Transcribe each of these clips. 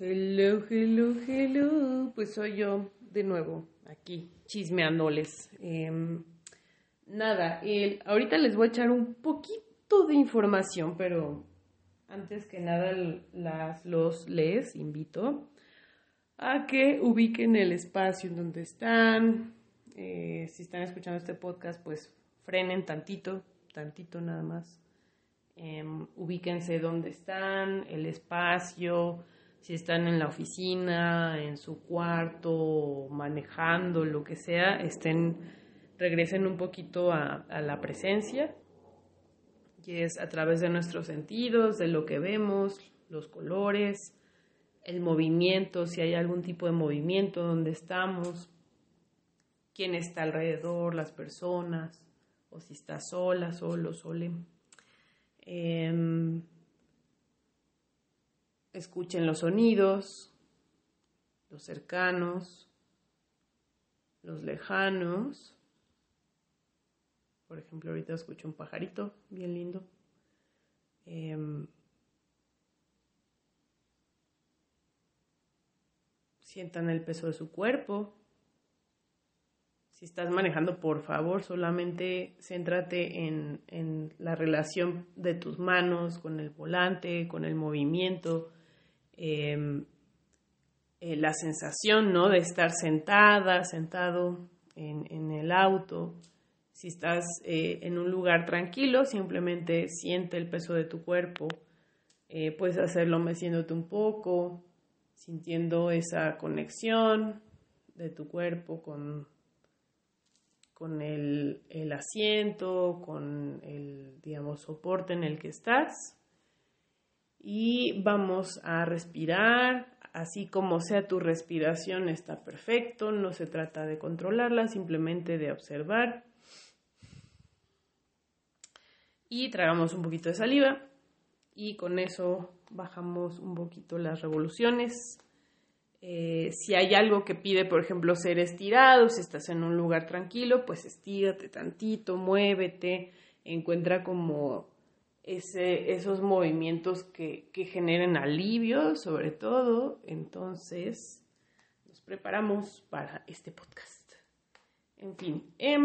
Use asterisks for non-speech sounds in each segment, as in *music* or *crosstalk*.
Hello, hello, hello. Pues soy yo de nuevo aquí chismeándoles. Em, nada, ahorita les voy a echar un poquito de información, pero antes que nada las, los les invito a que ubiquen el espacio en donde están. Eh, si están escuchando este podcast, pues frenen tantito, tantito nada más. Em, ubíquense dónde están, el espacio, si están en la oficina, en su cuarto, manejando, lo que sea, estén, regresen un poquito a, la presencia, y es a través de nuestros sentidos, de lo que vemos, los colores, el movimiento, si hay algún tipo de movimiento donde estamos, quién está alrededor, las personas, o si está sola, solo, sole. Em, escuchen los sonidos, los cercanos, los lejanos. Por ejemplo, ahorita escucho un pajarito bien lindo. Em, sientan el peso de su cuerpo. Si estás manejando, por favor, solamente céntrate en, en, la relación de tus manos con el volante, con el movimiento, eh, eh, la sensación ¿no? de estar sentada, sentado en, en el auto. Si estás eh, en un lugar tranquilo, simplemente siente el peso de tu cuerpo. Eh, puedes hacerlo meciéndote un poco, sintiendo esa conexión de tu cuerpo con, con el, el, asiento, con el, digamos, soporte en el que estás. Y vamos a respirar, así como sea tu respiración está perfecto, no se trata de controlarla, simplemente de observar. Y tragamos un poquito de saliva y con eso bajamos un poquito las revoluciones. Eh, si hay algo que pide, por ejemplo, ser estirado, si estás en un lugar tranquilo, pues estírate tantito, muévete, encuentra como ese, esos movimientos que, que generen alivio, sobre todo. Entonces, nos preparamos para este podcast. En fin, eh,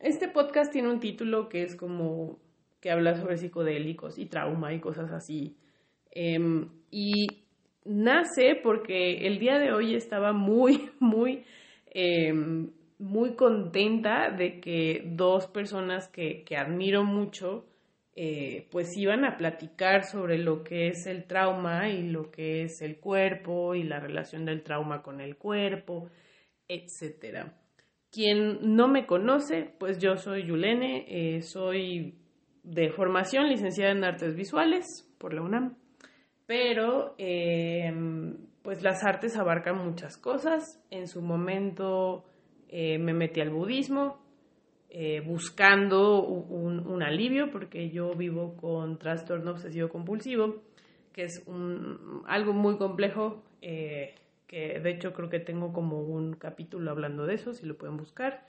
este podcast tiene un título que es como que habla sobre psicodélicos y trauma y cosas así. Eh, y nace porque el día de hoy estaba muy, *laughs* muy, eh, muy contenta de que dos personas que, que admiro mucho, eh, pues iban a platicar sobre lo que es el trauma y lo que es el cuerpo y la relación del trauma con el cuerpo, etcétera. Quien no me conoce, pues yo soy Yulene, eh, soy de formación licenciada en artes visuales por la UNAM pero eh, pues las artes abarcan muchas cosas. En su momento me metí al budismo eh, buscando un, un, alivio porque yo vivo con trastorno obsesivo compulsivo, que es un, algo muy complejo, que de hecho creo que tengo como un capítulo hablando de eso, si lo pueden buscar.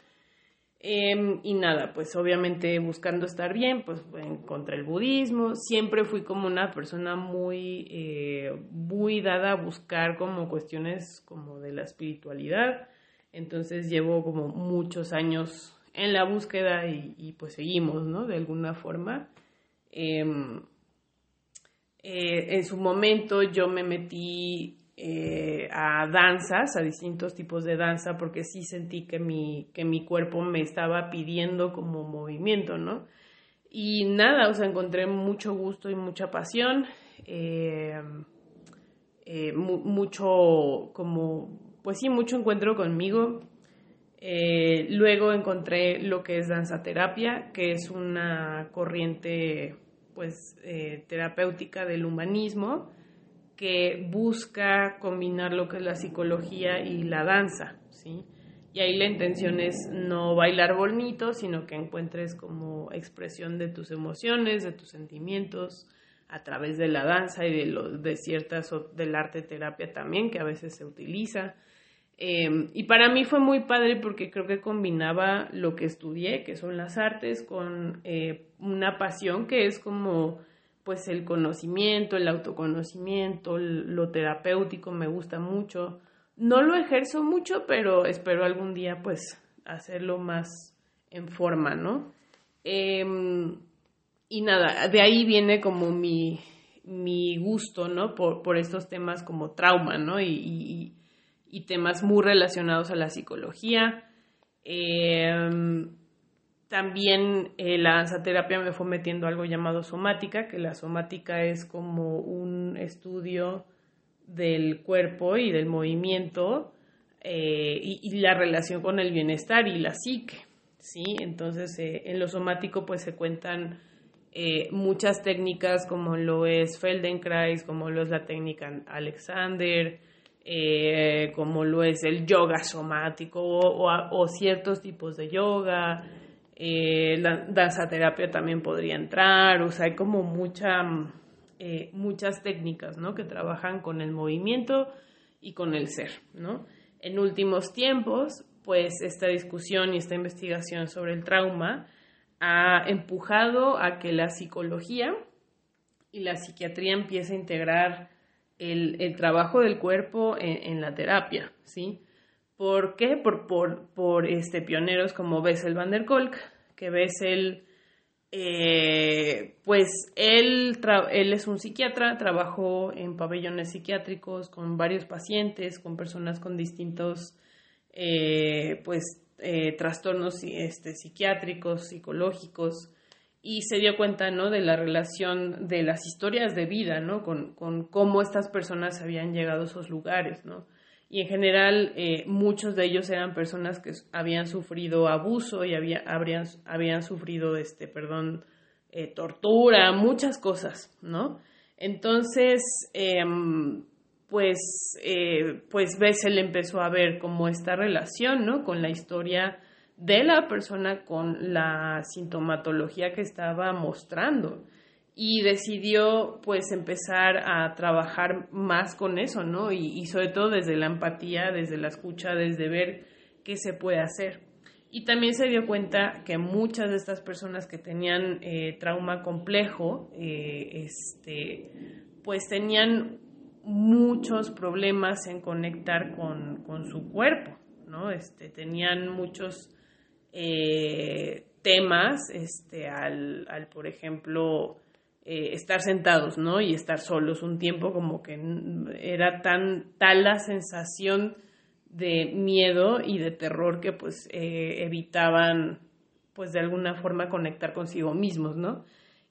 Eh, y nada, pues obviamente buscando estar bien, pues contra el budismo. Siempre fui como una persona muy, eh, muy dada a buscar como cuestiones como de la espiritualidad. Entonces llevo como muchos años en la búsqueda y, pues seguimos, ¿no? De alguna forma. Eh, en su momento yo me metí eh, a danzas, a distintos tipos de danza, porque sí sentí que mi, que mi cuerpo me estaba pidiendo como movimiento, ¿no? Y nada, o sea, encontré mucho gusto y mucha pasión, eh, eh, mu mucho, como, pues sí, mucho encuentro conmigo. Eh, luego encontré lo que es danza terapia, que es una corriente, pues, eh, terapéutica del humanismo, que busca combinar lo que es la psicología y la danza, ¿sí? Y ahí la intención es no bailar bonito, sino que encuentres como expresión de tus emociones, de tus sentimientos, a través de la danza y de, lo, de ciertas, del arte terapia también, que a veces se utiliza. Eh, y para mí fue muy padre porque creo que combinaba lo que estudié, que son las artes, con eh, una pasión que es como pues el conocimiento, el autoconocimiento, lo terapéutico me gusta mucho. No lo ejerzo mucho, pero espero algún día pues hacerlo más en forma, ¿no? Em, y nada, de ahí viene como mi, mi gusto, ¿no? Por, por, estos temas como trauma, ¿no? Y, temas muy relacionados a la psicología. Em, también eh, la danzaterapia me fue metiendo algo llamado somática, que la somática es como un estudio del cuerpo y del movimiento eh, y, la relación con el bienestar y la psique, ¿sí? Entonces, eh, en lo somático pues se cuentan muchas técnicas como lo es Feldenkrais, como lo es la técnica Alexander, como lo es el yoga somático o ciertos tipos de yoga, eh, la danzaterapia también podría entrar, o sea, hay como mucha, eh, muchas técnicas, ¿no? Que trabajan con el movimiento y con el ser, ¿no? En últimos tiempos, pues esta discusión y esta investigación sobre el trauma ha empujado a que la psicología y la psiquiatría empiece a integrar el, el trabajo del cuerpo en, la terapia, ¿sí? ¿Por qué? Por, por, por este, pioneros como Bessel van der Kolk, que Bessel, eh, pues él, él es un psiquiatra, trabajó en pabellones psiquiátricos con varios pacientes, con personas con distintos, eh, pues, eh, trastornos este, psiquiátricos, psicológicos, y se dio cuenta, ¿no?, de la relación de las historias de vida, ¿no?, con, con cómo estas personas habían llegado a esos lugares, ¿no? y en general eh, muchos de ellos eran personas que habían sufrido abuso y había, habrían, habían sufrido, este, perdón, eh, tortura, muchas cosas, ¿no? Entonces, em, pues, eh, pues Bessel empezó a ver como esta relación, ¿no? Con la historia de la persona con la sintomatología que estaba mostrando y decidió pues empezar a trabajar más con eso, ¿no? Y, sobre todo desde la empatía, desde la escucha, desde ver qué se puede hacer. Y también se dio cuenta que muchas de estas personas que tenían eh, trauma complejo, eh, este, pues tenían muchos problemas en conectar con, su cuerpo, ¿no? Este, tenían muchos eh, temas este, al, al, por ejemplo, eh, estar sentados, ¿no? Y estar solos un tiempo, como que era tan tal la sensación de miedo y de terror que pues eh, evitaban pues de alguna forma conectar consigo mismos, ¿no?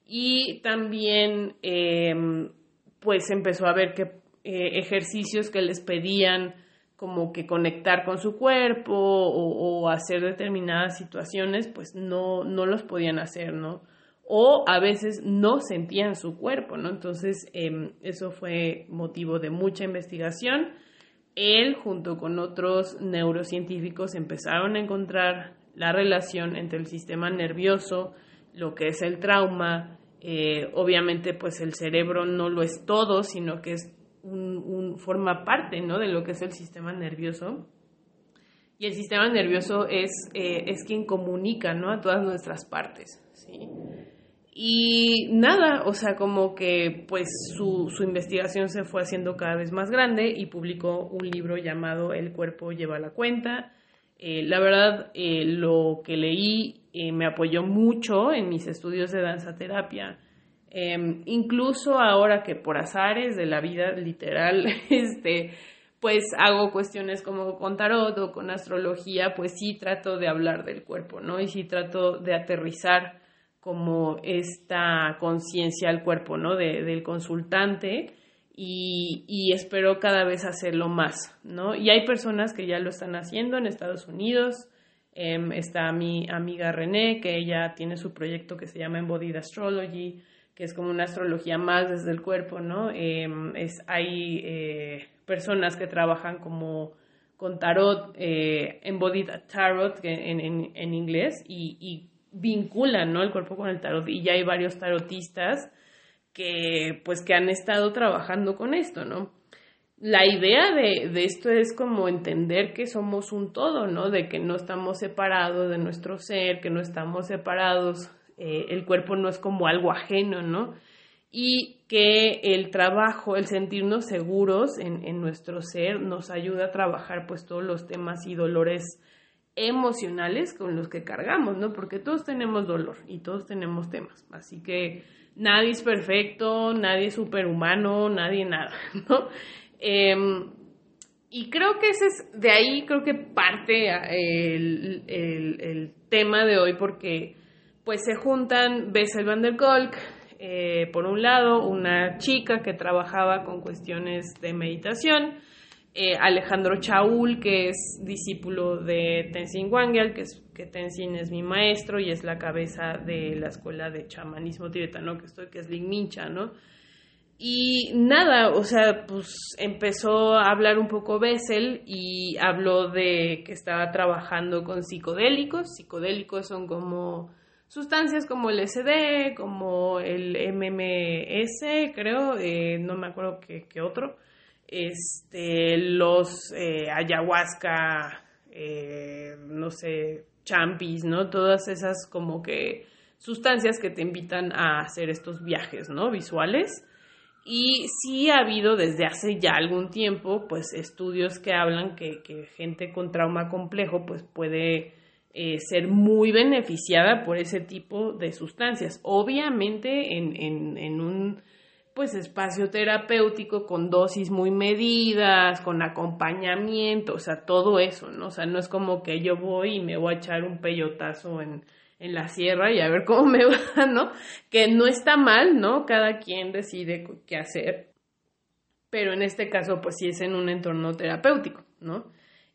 Y también em, pues empezó a ver que ejercicios que les pedían como que conectar con su cuerpo o, hacer determinadas situaciones, pues no, no los podían hacer, ¿no? o a veces no sentían su cuerpo, ¿no? Entonces, em, eso fue motivo de mucha investigación. Él, junto con otros neurocientíficos, empezaron a encontrar la relación entre el sistema nervioso, lo que es el trauma, eh, obviamente, pues el cerebro no lo es todo, sino que es un, forma parte, ¿no? De lo que es el sistema nervioso. Y el sistema nervioso es, eh, es quien comunica, ¿no? A todas nuestras partes, ¿sí? Y nada, o sea, como que pues su, su, investigación se fue haciendo cada vez más grande y publicó un libro llamado El cuerpo lleva la cuenta. Eh, la verdad, eh, lo que leí me apoyó mucho en mis estudios de danza terapia. Em, incluso ahora que por azares de la vida literal, *laughs* este, pues hago cuestiones como con tarot o con astrología, pues sí trato de hablar del cuerpo, ¿no? Y sí trato de aterrizar como esta conciencia al cuerpo, ¿no? De, del consultante y, espero cada vez hacerlo más, ¿no? Y hay personas que ya lo están haciendo en Estados Unidos. Em, está mi amiga René, que ella tiene su proyecto que se llama Embodied Astrology, que es como una astrología más desde el cuerpo, ¿no? Em, es, hay eh, personas que trabajan como con tarot, eh, Embodied Tarot en, en, inglés, y, y vinculan ¿no? el cuerpo con el tarot y ya hay varios tarotistas que pues que han estado trabajando con esto, ¿no? La idea de, de, esto es como entender que somos un todo, ¿no? De que no estamos separados de nuestro ser, que no estamos separados, eh, el cuerpo no es como algo ajeno, ¿no? y que el trabajo, el sentirnos seguros en, en, nuestro ser nos ayuda a trabajar pues todos los temas y dolores emocionales con los que cargamos, ¿no? Porque todos tenemos dolor y todos tenemos temas, así que nadie es perfecto, nadie es superhumano, nadie nada, *laughs* ¿no? Em, y creo que ese es, de ahí creo que parte el, el, el tema de hoy porque pues se juntan Bessel van der Kolk, eh, por un lado, una chica que trabajaba con cuestiones de meditación, eh, Alejandro Chaul, que es discípulo de Tenzin Wangyal, que, es, que Tenzin es mi maestro y es la cabeza de la escuela de chamanismo tibetano que estoy, que es Lingmincha, ¿no? Y nada, o sea, pues empezó a hablar un poco Bessel y habló de que estaba trabajando con psicodélicos. Psicodélicos son como sustancias como el SD, como el MMS, creo, eh, no me acuerdo qué, otro, este, los eh, ayahuasca, eh, no sé, champis, ¿no? Todas esas como que sustancias que te invitan a hacer estos viajes, ¿no? Visuales. Y sí ha habido desde hace ya algún tiempo, pues, estudios que hablan que, que gente con trauma complejo, pues, puede eh, ser muy beneficiada por ese tipo de sustancias. Obviamente en, un pues espacio terapéutico con dosis muy medidas, con acompañamiento, o sea, todo eso, ¿no? O sea, no es como que yo voy y me voy a echar un peyotazo en, en la sierra y a ver cómo me *laughs* va, ¿no? Que no está mal, ¿no? Cada quien decide qué hacer. Pero en este caso, pues sí es en un entorno terapéutico, ¿no?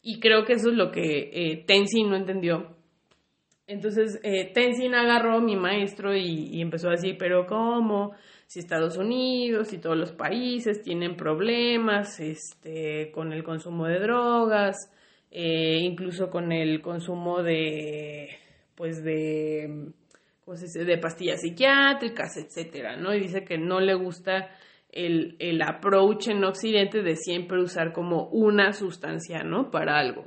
Y creo que eso es lo que eh, Tenzin no entendió. Entonces, eh, Tenzin agarró a mi maestro y, empezó a decir, pero ¿cómo? Si Estados Unidos y todos los países tienen problemas este, con el consumo de drogas, eh, incluso con el consumo de, pues de, ¿cómo se dice? de pastillas psiquiátricas, etcétera, ¿no? Y dice que no le gusta el, el approach en Occidente de siempre usar como una sustancia, ¿no? Para algo.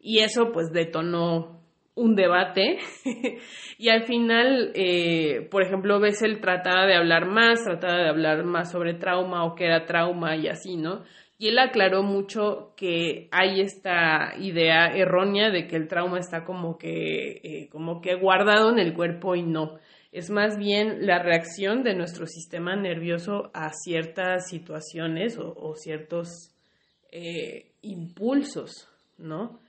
Y eso pues detonó un debate *laughs* y al final, eh, por ejemplo, Bessel trataba de hablar más, trataba de hablar más sobre trauma o qué era trauma y así, ¿no? Y él aclaró mucho que hay esta idea errónea de que el trauma está como que, eh, como que guardado en el cuerpo y no es más bien la reacción de nuestro sistema nervioso a ciertas situaciones o, ciertos eh, impulsos, ¿no?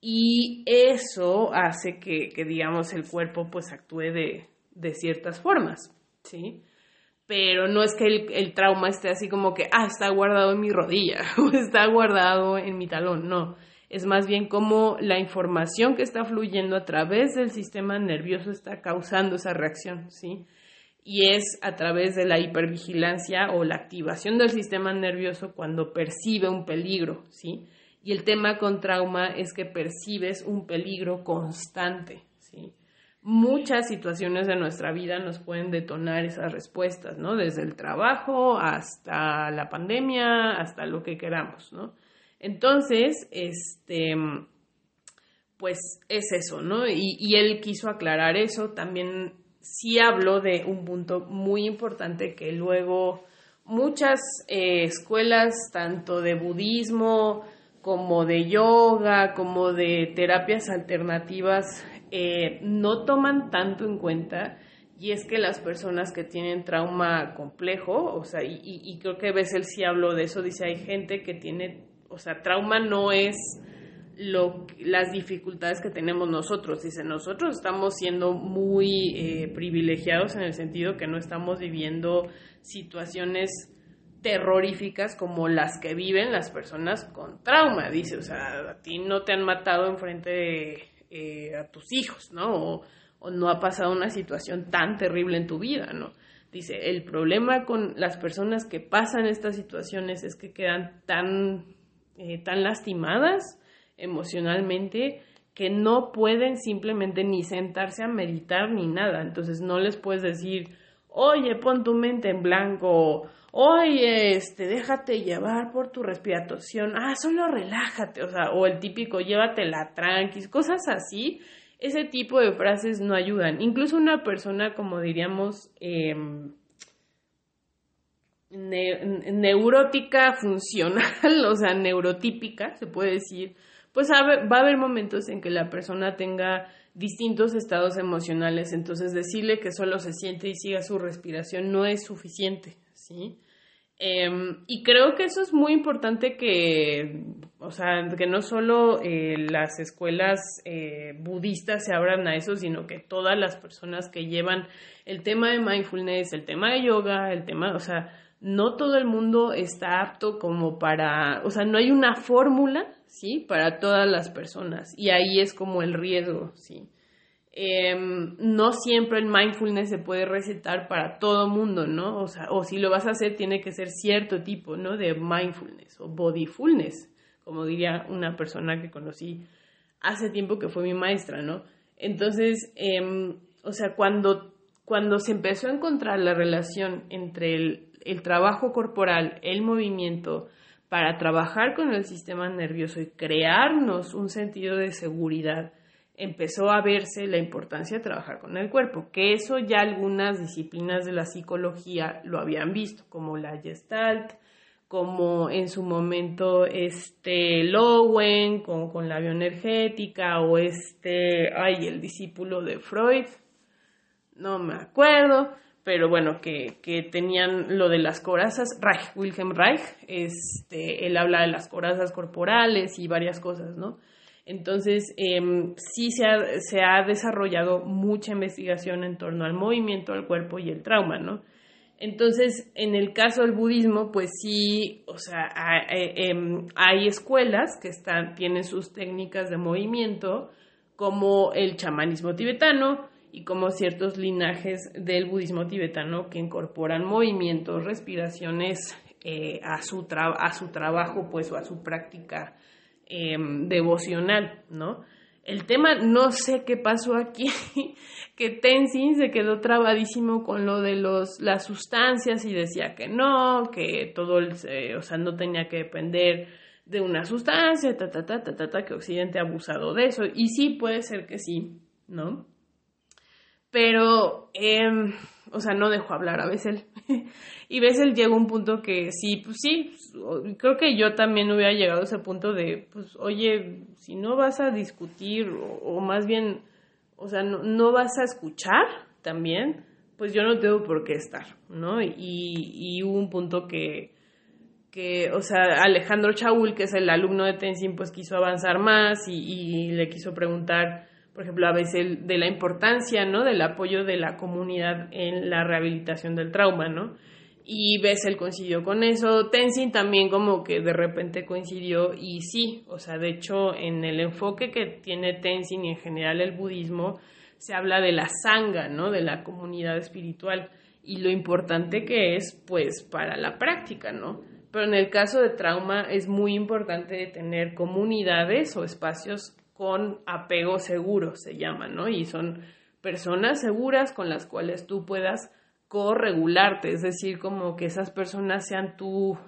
Y eso hace que, digamos, el cuerpo pues actúe de, de, ciertas formas, ¿sí? Pero no es que el, el trauma esté así como que, ah, está guardado en mi rodilla *laughs* o está guardado en mi talón, no es más bien cómo la información que está fluyendo a través del sistema nervioso está causando esa reacción, ¿sí? Y es a través de la hipervigilancia o la activación del sistema nervioso cuando percibe un peligro, ¿sí? Y el tema con trauma es que percibes un peligro constante, ¿sí? Muchas situaciones de nuestra vida nos pueden detonar esas respuestas, ¿no? Desde el trabajo hasta la pandemia, hasta lo que queramos, ¿no? Entonces, este, pues es eso, ¿no? Y, él quiso aclarar eso. También sí habló de un punto muy importante que luego muchas eh, escuelas, tanto de budismo como de yoga, como de terapias alternativas, eh, no toman tanto en cuenta y es que las personas que tienen trauma complejo, o sea, y, y creo que él sí habló de eso, dice, hay gente que tiene o sea, trauma no es lo, las dificultades que tenemos nosotros. Dice, nosotros estamos siendo muy eh, privilegiados en el sentido que no estamos viviendo situaciones terroríficas como las que viven las personas con trauma. Dice, o sea, a ti no te han matado enfrente de eh, a tus hijos, ¿no? O, o no ha pasado una situación tan terrible en tu vida, ¿no? Dice, el problema con las personas que pasan estas situaciones es que quedan tan eh, tan lastimadas emocionalmente que no pueden simplemente ni sentarse a meditar ni nada. Entonces no les puedes decir, oye, pon tu mente en blanco, oye, este, déjate llevar por tu respiración, ah, solo relájate, o sea, o el típico, llévatela tranqui, cosas así. Ese tipo de frases no ayudan. Incluso una persona, como diríamos, em, neurótica funcional, *laughs* o sea, neurotípica, se puede decir, pues va a haber momentos en que la persona tenga distintos estados emocionales, entonces decirle que solo se siente y siga su respiración no es suficiente, ¿sí? Em, y creo que eso es muy importante que, o sea, que no solo eh, las escuelas eh, budistas se abran a eso, sino que todas las personas que llevan el tema de mindfulness, el tema de yoga, el tema, o sea, no todo el mundo está apto como para, o sea, no hay una fórmula, ¿sí? Para todas las personas. Y ahí es como el riesgo, ¿sí? Em, no siempre el mindfulness se puede recetar para todo mundo, ¿no? O sea, o si lo vas a hacer, tiene que ser cierto tipo, ¿no? De mindfulness o bodyfulness, como diría una persona que conocí hace tiempo que fue mi maestra, ¿no? Entonces, em, o sea, cuando, cuando se empezó a encontrar la relación entre el, el trabajo corporal, el movimiento, para trabajar con el sistema nervioso y crearnos un sentido de seguridad, empezó a verse la importancia de trabajar con el cuerpo, que eso ya algunas disciplinas de la psicología lo habían visto, como la Gestalt, como en su momento este Lowen con, con la bioenergética o este, ay, el discípulo de Freud, no me acuerdo, pero bueno, que, que tenían lo de las corazas, Reich, Wilhelm Reich, este, él habla de las corazas corporales y varias cosas, ¿no? Entonces, em, sí se ha, se ha, desarrollado mucha investigación en torno al movimiento del cuerpo y el trauma, ¿no? Entonces, en el caso del budismo, pues sí, o sea, hay, em, hay escuelas que están, tienen sus técnicas de movimiento, como el chamanismo tibetano y como ciertos linajes del budismo tibetano que incorporan movimientos, respiraciones eh, a, su a su trabajo, pues, o a su práctica Em, devocional, ¿no? El tema, no sé qué pasó aquí, *laughs* que Tenzin se quedó trabadísimo con lo de los, las sustancias y decía que no, que todo, el, o sea, no tenía que depender de una sustancia, ta, ta, ta, ta, ta, que Occidente ha abusado de eso. Y sí, puede ser que sí, ¿no? Pero, eh, o sea, no dejó hablar a Bessel. *laughs* y Bessel llegó a un punto que sí, pues sí, creo que yo también hubiera llegado a ese punto de, pues, oye, si no vas a discutir, o, más bien, o sea, no, no, vas a escuchar también, pues yo no tengo por qué estar, ¿no? Y, y hubo un punto que, que, o sea, Alejandro Chaul, que es el alumno de Tenzin, pues quiso avanzar más y le quiso preguntar por ejemplo, a veces de la importancia, ¿no? Del apoyo de la comunidad en la rehabilitación del trauma, ¿no? Y Bessel coincidió con eso, Tenzin también como que de repente coincidió y sí, o sea, de hecho en el enfoque que tiene Tenzin y en general el budismo se habla de la sangha, ¿no? De la comunidad espiritual y lo importante que es pues para la práctica, ¿no? Pero en el caso de trauma es muy importante tener comunidades o espacios con apego seguro, se llaman, ¿no? Y son personas seguras con las cuales tú puedas corregularte, es decir, como que esas personas sean tu,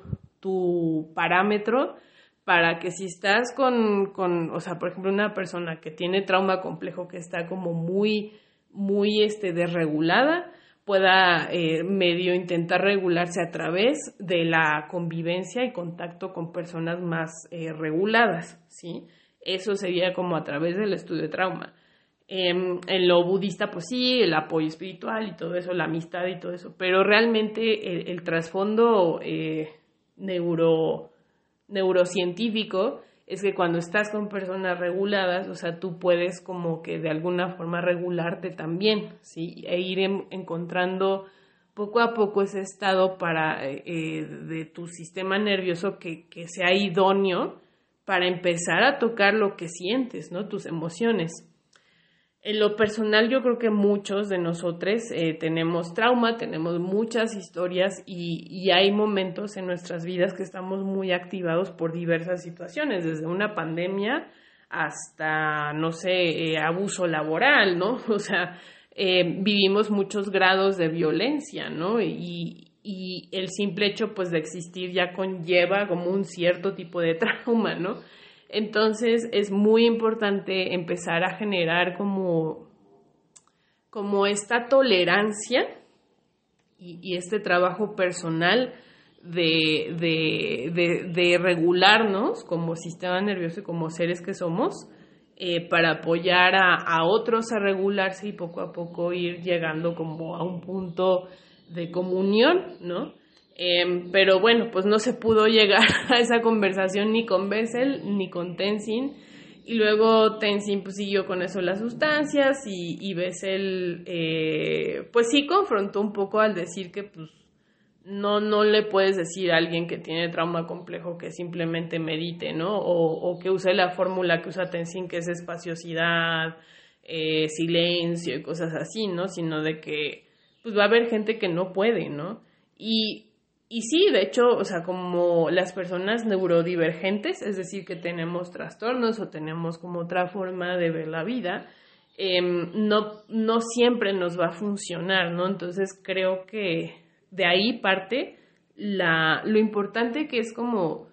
tu parámetro para que si estás con, con, o sea, por ejemplo, una persona que tiene trauma complejo, que está como muy, muy este, desregulada, pueda eh, medio intentar regularse a través de la convivencia y contacto con personas más eh, reguladas, ¿sí? Eso sería como a través del estudio de trauma. Em, en lo budista, pues sí, el apoyo espiritual y todo eso, la amistad y todo eso, pero realmente el, trasfondo eh, neuro, neurocientífico es que cuando estás con personas reguladas, o sea, tú puedes como que de alguna forma regularte también, ¿sí? E ir encontrando poco a poco ese estado para, eh, de tu sistema nervioso que, que sea idóneo para empezar a tocar lo que sientes, ¿no? Tus emociones. En lo personal, yo creo que muchos de nosotros eh, tenemos trauma, tenemos muchas historias y, hay momentos en nuestras vidas que estamos muy activados por diversas situaciones, desde una pandemia hasta, no sé, eh, abuso laboral, ¿no? *laughs* O sea, eh, vivimos muchos grados de violencia, ¿no? Y, y el simple hecho pues de existir ya conlleva como un cierto tipo de *laughs* trauma, ¿no? Entonces es muy importante empezar a generar como, como esta tolerancia y, este trabajo personal de, de, de, regularnos como sistema nervioso y como seres que somos eh, para apoyar a, a, otros a regularse y poco a poco ir llegando como a un punto de comunión, ¿no? Em, pero bueno, pues no se pudo llegar *laughs* a esa conversación ni con Bessel ni con Tenzin. Y luego Tenzin pues siguió con eso las sustancias y, y Bessel eh, pues sí confrontó un poco al decir que pues no, no le puedes decir a alguien que tiene trauma complejo que simplemente medite, ¿no? O, que use la fórmula que usa Tenzin, que es espaciosidad, eh, silencio y cosas así, ¿no? Sino de que, pues va a haber gente que no puede, ¿no? Y, y sí, de hecho, o sea, como las personas neurodivergentes, es decir, que tenemos trastornos o tenemos como otra forma de ver la vida, em, no, no siempre nos va a funcionar, ¿no? Entonces creo que de ahí parte la, lo importante que es como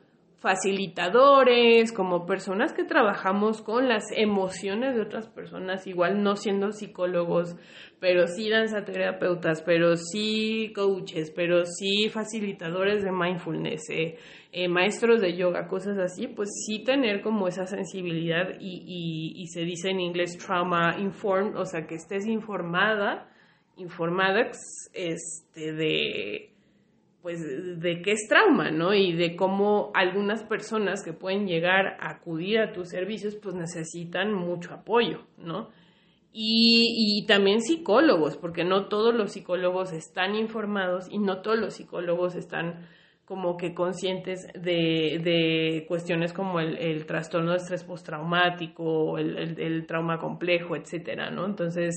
facilitadores, como personas que trabajamos con las emociones de otras personas, igual no siendo psicólogos, pero sí danzaterapeutas, pero sí coaches, pero sí facilitadores de mindfulness, eh, eh, maestros de yoga, cosas así, pues sí tener como esa sensibilidad y, y se dice en inglés trauma informed, o sea, que estés informada informada este, de, pues, de qué es trauma, ¿no? Y de cómo algunas personas que pueden llegar a acudir a tus servicios, pues necesitan mucho apoyo, ¿no? Y, y, también psicólogos, porque no todos los psicólogos están informados y no todos los psicólogos están como que conscientes de, de cuestiones como el, trastorno de estrés postraumático, el, trauma complejo, etcétera, ¿no? Entonces,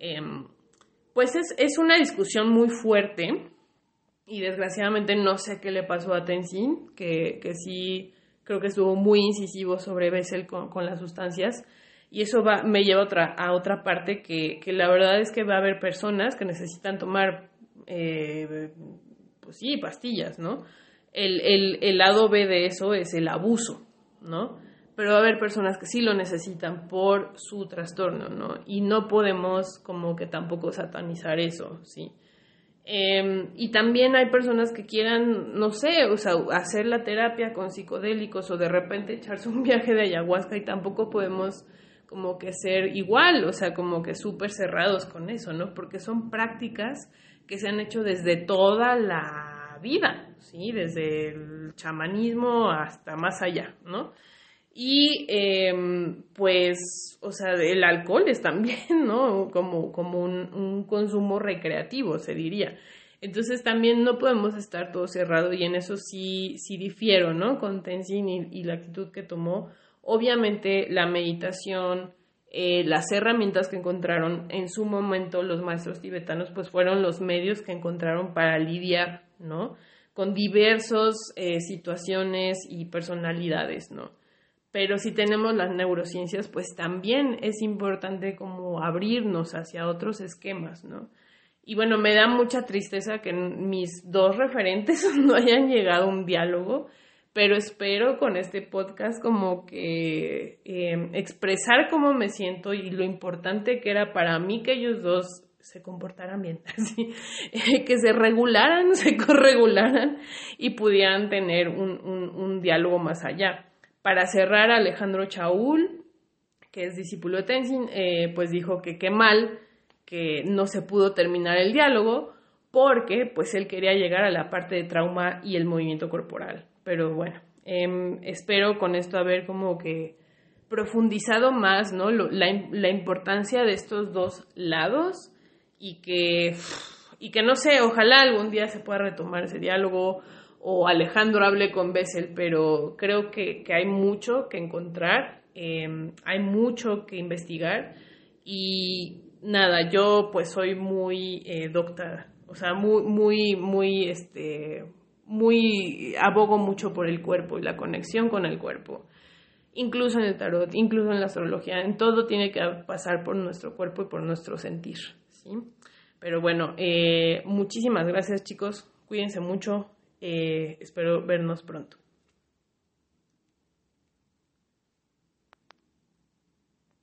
eh, pues es, es una discusión muy fuerte y desgraciadamente no sé qué le pasó a Tenzin, que, que sí creo que estuvo muy incisivo sobre Bessel con, con las sustancias. Y eso va, me lleva a otra, a otra parte que, que, la verdad es que va a haber personas que necesitan tomar, eh, pues sí, pastillas, ¿no? El, el, el lado B de eso es el abuso, ¿no? pero va a haber personas que sí lo necesitan por su trastorno, ¿no? Y no podemos como que tampoco satanizar eso, ¿sí? Em, y también hay personas que quieran, no sé, o sea, hacer la terapia con psicodélicos o de repente echarse un *laughs* viaje de ayahuasca y tampoco podemos como que ser igual, o sea, como que súper cerrados con eso, ¿no? Porque son prácticas que se han hecho desde toda la vida, ¿sí? Desde el chamanismo hasta más allá, ¿no? Y em, pues, o sea, el alcohol es también, ¿no? Como, como un, consumo recreativo, se diría. Entonces también no podemos estar todo cerrado y en eso sí, sí difiero, ¿no? Con Tenzin y, la actitud que tomó. Obviamente la meditación, eh, las herramientas que encontraron en su momento los maestros tibetanos, pues fueron los medios que encontraron para lidiar, ¿no? Con diversas eh, situaciones y personalidades, ¿no? Pero si tenemos las neurociencias, pues también es importante como abrirnos hacia otros esquemas, ¿no? Y bueno, me da mucha tristeza que mis dos *laughs* referentes no hayan llegado a un diálogo, pero espero con este podcast como que em, expresar cómo me siento y lo importante que era para mí que ellos dos se comportaran bien, *laughs* así, que se regularan, *laughs* se corregularan y pudieran tener un, un diálogo más allá. Para cerrar, Alejandro Chaul, que es discípulo de Tenzin, eh, pues dijo que qué mal que no se pudo terminar el diálogo porque pues él quería llegar a la parte de trauma y el movimiento corporal. Pero bueno, em, espero con esto haber como que profundizado más, ¿no? la, la, importancia de estos dos lados y que, y que no sé, ojalá algún día se pueda retomar ese diálogo o Alejandro hable con Bessel, pero creo que, hay mucho que encontrar, em, hay mucho que investigar y nada, yo pues soy muy eh, docta, o sea, muy, muy, muy, este, muy, abogo mucho por el cuerpo y la conexión con el cuerpo, incluso en el tarot, incluso en la astrología, en todo tiene que pasar por nuestro cuerpo y por nuestro sentir, ¿sí? Pero bueno, eh, muchísimas gracias chicos, cuídense mucho, eh, espero vernos pronto.